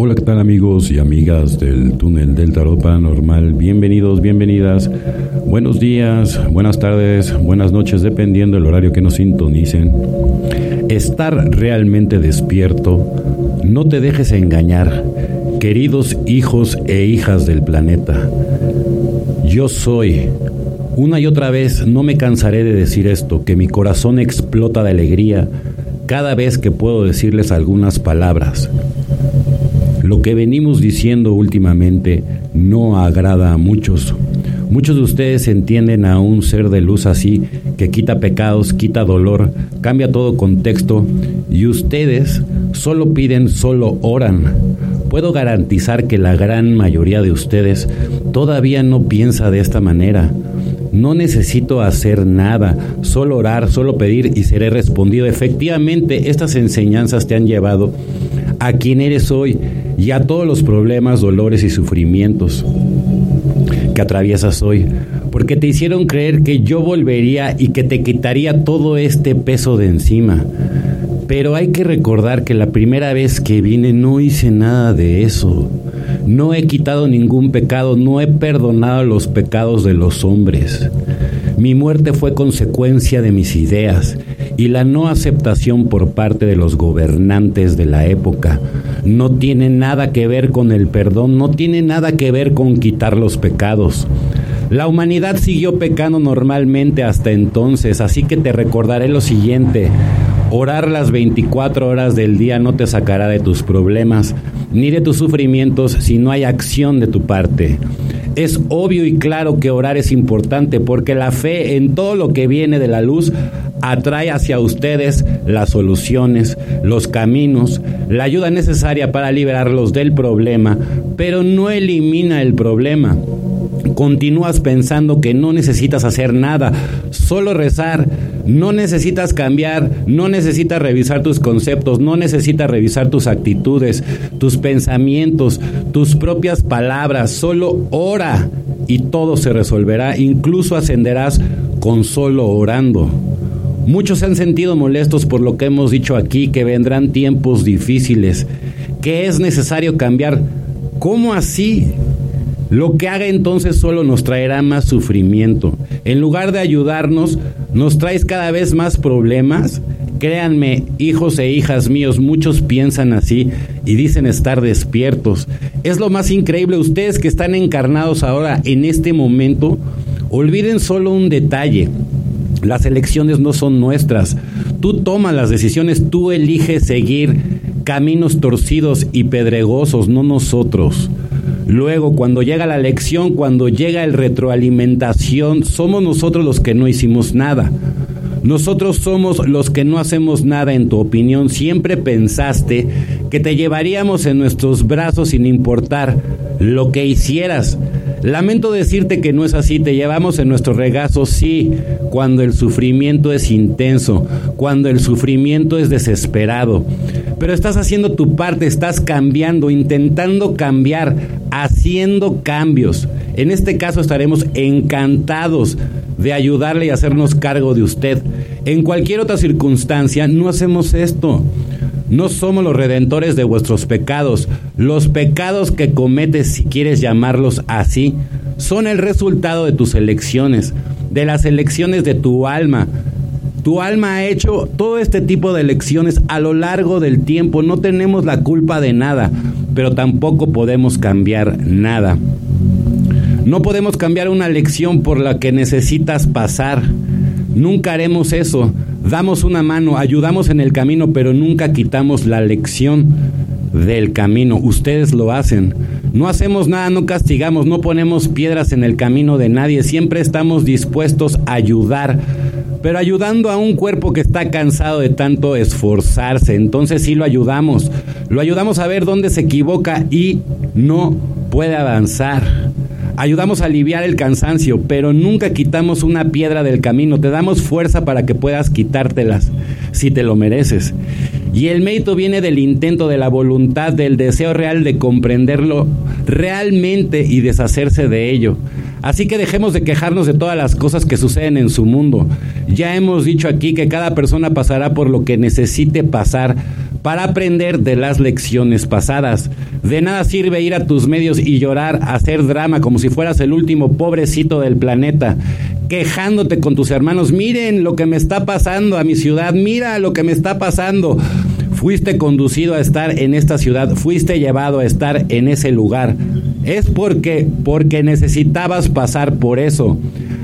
Hola, ¿qué tal amigos y amigas del túnel del tarot paranormal? Bienvenidos, bienvenidas. Buenos días, buenas tardes, buenas noches, dependiendo del horario que nos sintonicen. Estar realmente despierto, no te dejes engañar, queridos hijos e hijas del planeta. Yo soy una y otra vez no me cansaré de decir esto, que mi corazón explota de alegría cada vez que puedo decirles algunas palabras. Lo que venimos diciendo últimamente no agrada a muchos. Muchos de ustedes entienden a un ser de luz así, que quita pecados, quita dolor, cambia todo contexto, y ustedes solo piden, solo oran. Puedo garantizar que la gran mayoría de ustedes todavía no piensa de esta manera. No necesito hacer nada, solo orar, solo pedir y seré respondido. Efectivamente, estas enseñanzas te han llevado a quien eres hoy y a todos los problemas, dolores y sufrimientos que atraviesas hoy, porque te hicieron creer que yo volvería y que te quitaría todo este peso de encima. Pero hay que recordar que la primera vez que vine no hice nada de eso. No he quitado ningún pecado, no he perdonado los pecados de los hombres. Mi muerte fue consecuencia de mis ideas y la no aceptación por parte de los gobernantes de la época. No tiene nada que ver con el perdón, no tiene nada que ver con quitar los pecados. La humanidad siguió pecando normalmente hasta entonces, así que te recordaré lo siguiente. Orar las 24 horas del día no te sacará de tus problemas ni de tus sufrimientos si no hay acción de tu parte. Es obvio y claro que orar es importante porque la fe en todo lo que viene de la luz atrae hacia ustedes las soluciones, los caminos, la ayuda necesaria para liberarlos del problema, pero no elimina el problema. Continúas pensando que no necesitas hacer nada, solo rezar, no necesitas cambiar, no necesitas revisar tus conceptos, no necesitas revisar tus actitudes, tus pensamientos, tus propias palabras. Solo ora y todo se resolverá. Incluso ascenderás con solo orando. Muchos se han sentido molestos por lo que hemos dicho aquí, que vendrán tiempos difíciles, que es necesario cambiar. ¿Cómo así? Lo que haga entonces solo nos traerá más sufrimiento. En lugar de ayudarnos, nos traes cada vez más problemas. Créanme, hijos e hijas míos, muchos piensan así y dicen estar despiertos. Es lo más increíble, ustedes que están encarnados ahora en este momento, olviden solo un detalle. Las elecciones no son nuestras. Tú tomas las decisiones, tú eliges seguir caminos torcidos y pedregosos, no nosotros. Luego, cuando llega la lección, cuando llega el retroalimentación, somos nosotros los que no hicimos nada. Nosotros somos los que no hacemos nada en tu opinión. Siempre pensaste que te llevaríamos en nuestros brazos sin importar lo que hicieras. Lamento decirte que no es así, te llevamos en nuestro regazo, sí, cuando el sufrimiento es intenso, cuando el sufrimiento es desesperado. Pero estás haciendo tu parte, estás cambiando, intentando cambiar, haciendo cambios. En este caso estaremos encantados de ayudarle y hacernos cargo de usted. En cualquier otra circunstancia no hacemos esto. No somos los redentores de vuestros pecados. Los pecados que cometes, si quieres llamarlos así, son el resultado de tus elecciones, de las elecciones de tu alma. Tu alma ha hecho todo este tipo de elecciones a lo largo del tiempo. No tenemos la culpa de nada, pero tampoco podemos cambiar nada. No podemos cambiar una lección por la que necesitas pasar. Nunca haremos eso. Damos una mano, ayudamos en el camino, pero nunca quitamos la lección del camino. Ustedes lo hacen. No hacemos nada, no castigamos, no ponemos piedras en el camino de nadie. Siempre estamos dispuestos a ayudar, pero ayudando a un cuerpo que está cansado de tanto esforzarse. Entonces sí lo ayudamos. Lo ayudamos a ver dónde se equivoca y no puede avanzar. Ayudamos a aliviar el cansancio, pero nunca quitamos una piedra del camino. Te damos fuerza para que puedas quitártelas si te lo mereces. Y el mérito viene del intento, de la voluntad, del deseo real de comprenderlo realmente y deshacerse de ello. Así que dejemos de quejarnos de todas las cosas que suceden en su mundo. Ya hemos dicho aquí que cada persona pasará por lo que necesite pasar para aprender de las lecciones pasadas. De nada sirve ir a tus medios y llorar, hacer drama como si fueras el último pobrecito del planeta, quejándote con tus hermanos. Miren lo que me está pasando a mi ciudad, mira lo que me está pasando. Fuiste conducido a estar en esta ciudad, fuiste llevado a estar en ese lugar. Es porque porque necesitabas pasar por eso.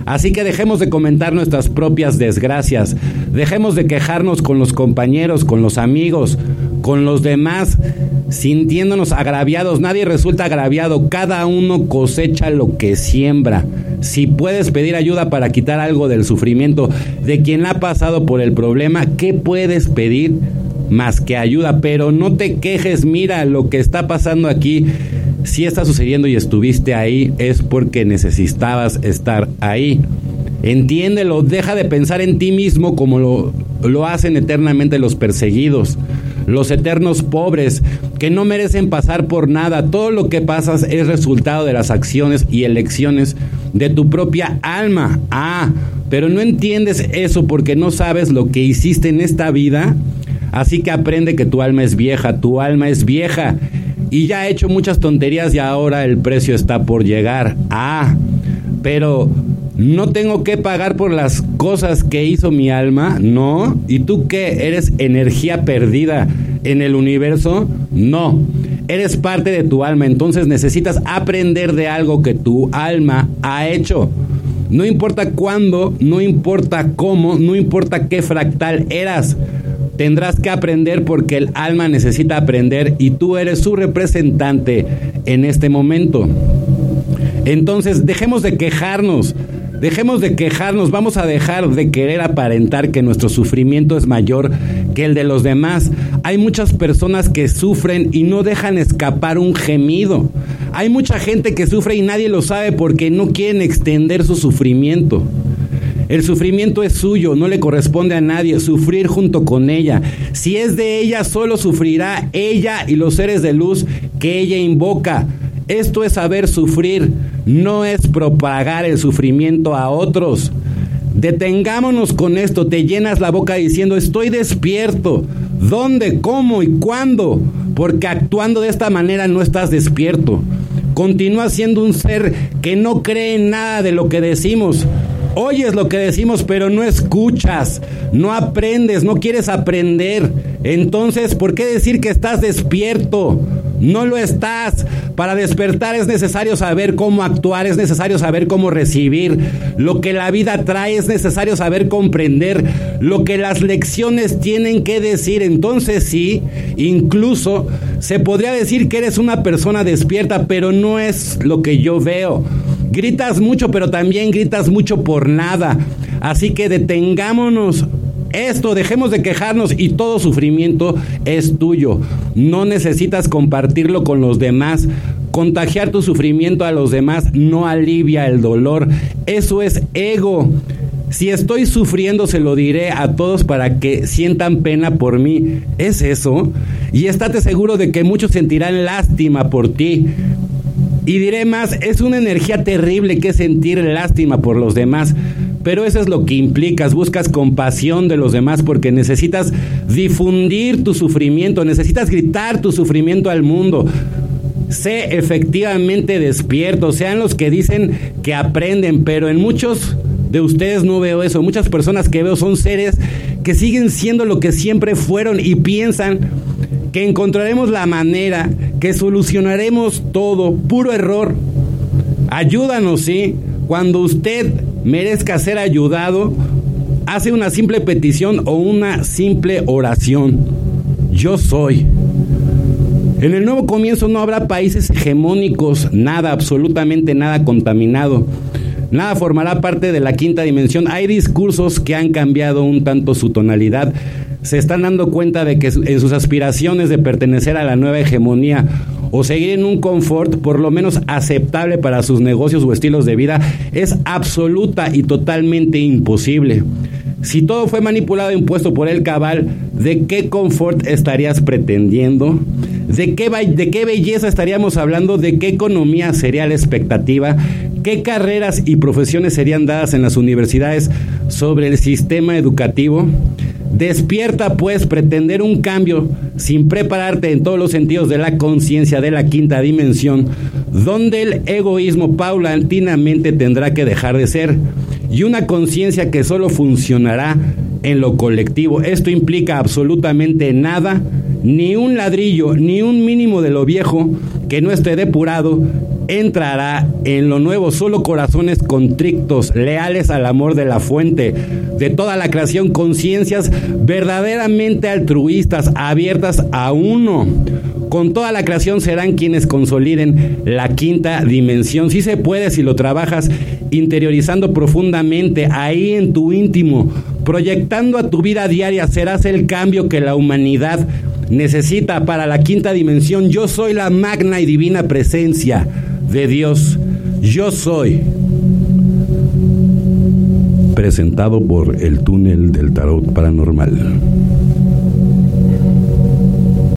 Así que dejemos de comentar nuestras propias desgracias, dejemos de quejarnos con los compañeros, con los amigos, con los demás, sintiéndonos agraviados. Nadie resulta agraviado, cada uno cosecha lo que siembra. Si puedes pedir ayuda para quitar algo del sufrimiento de quien ha pasado por el problema, ¿qué puedes pedir? Más que ayuda, pero no te quejes, mira lo que está pasando aquí si está sucediendo y estuviste ahí, es porque necesitabas estar ahí. Entiéndelo, deja de pensar en ti mismo como lo, lo hacen eternamente los perseguidos, los eternos pobres, que no merecen pasar por nada. Todo lo que pasas es resultado de las acciones y elecciones de tu propia alma. Ah, pero no entiendes eso porque no sabes lo que hiciste en esta vida. Así que aprende que tu alma es vieja, tu alma es vieja y ya ha hecho muchas tonterías y ahora el precio está por llegar. Ah, pero no tengo que pagar por las cosas que hizo mi alma, no. ¿Y tú qué? ¿Eres energía perdida en el universo? No. Eres parte de tu alma, entonces necesitas aprender de algo que tu alma ha hecho. No importa cuándo, no importa cómo, no importa qué fractal eras. Tendrás que aprender porque el alma necesita aprender y tú eres su representante en este momento. Entonces, dejemos de quejarnos. Dejemos de quejarnos, vamos a dejar de querer aparentar que nuestro sufrimiento es mayor que el de los demás. Hay muchas personas que sufren y no dejan escapar un gemido. Hay mucha gente que sufre y nadie lo sabe porque no quieren extender su sufrimiento. El sufrimiento es suyo, no le corresponde a nadie sufrir junto con ella. Si es de ella, solo sufrirá ella y los seres de luz que ella invoca. Esto es saber sufrir, no es propagar el sufrimiento a otros. Detengámonos con esto, te llenas la boca diciendo estoy despierto. ¿Dónde, cómo y cuándo? Porque actuando de esta manera no estás despierto. Continúa siendo un ser que no cree en nada de lo que decimos. Oyes lo que decimos, pero no escuchas, no aprendes, no quieres aprender. Entonces, ¿por qué decir que estás despierto? No lo estás. Para despertar es necesario saber cómo actuar, es necesario saber cómo recibir. Lo que la vida trae es necesario saber comprender lo que las lecciones tienen que decir. Entonces sí, incluso se podría decir que eres una persona despierta, pero no es lo que yo veo. Gritas mucho, pero también gritas mucho por nada. Así que detengámonos esto, dejemos de quejarnos y todo sufrimiento es tuyo. No necesitas compartirlo con los demás. Contagiar tu sufrimiento a los demás no alivia el dolor. Eso es ego. Si estoy sufriendo, se lo diré a todos para que sientan pena por mí. ¿Es eso? Y estate seguro de que muchos sentirán lástima por ti. Y diré más, es una energía terrible que sentir lástima por los demás. Pero eso es lo que implicas, buscas compasión de los demás porque necesitas difundir tu sufrimiento, necesitas gritar tu sufrimiento al mundo. Sé efectivamente despierto, sean los que dicen que aprenden, pero en muchos de ustedes no veo eso. Muchas personas que veo son seres que siguen siendo lo que siempre fueron y piensan que encontraremos la manera, que solucionaremos todo, puro error. Ayúdanos, ¿sí? Cuando usted merezca ser ayudado, hace una simple petición o una simple oración. Yo soy. En el nuevo comienzo no habrá países hegemónicos, nada, absolutamente nada contaminado. Nada formará parte de la quinta dimensión. Hay discursos que han cambiado un tanto su tonalidad se están dando cuenta de que en sus aspiraciones de pertenecer a la nueva hegemonía o seguir en un confort por lo menos aceptable para sus negocios o estilos de vida es absoluta y totalmente imposible. Si todo fue manipulado e impuesto por el cabal, ¿de qué confort estarías pretendiendo? ¿De qué, ¿De qué belleza estaríamos hablando? ¿De qué economía sería la expectativa? ¿Qué carreras y profesiones serían dadas en las universidades sobre el sistema educativo? Despierta pues pretender un cambio sin prepararte en todos los sentidos de la conciencia de la quinta dimensión, donde el egoísmo paulatinamente tendrá que dejar de ser y una conciencia que solo funcionará en lo colectivo. Esto implica absolutamente nada, ni un ladrillo, ni un mínimo de lo viejo que no esté depurado, entrará en lo nuevo. Solo corazones contrictos, leales al amor de la fuente, de toda la creación, conciencias verdaderamente altruistas, abiertas a uno. Con toda la creación serán quienes consoliden la quinta dimensión. Si se puede, si lo trabajas interiorizando profundamente ahí en tu íntimo, proyectando a tu vida diaria, serás el cambio que la humanidad necesita para la quinta dimensión. Yo soy la magna y divina presencia de Dios. Yo soy. Presentado por el túnel del tarot paranormal.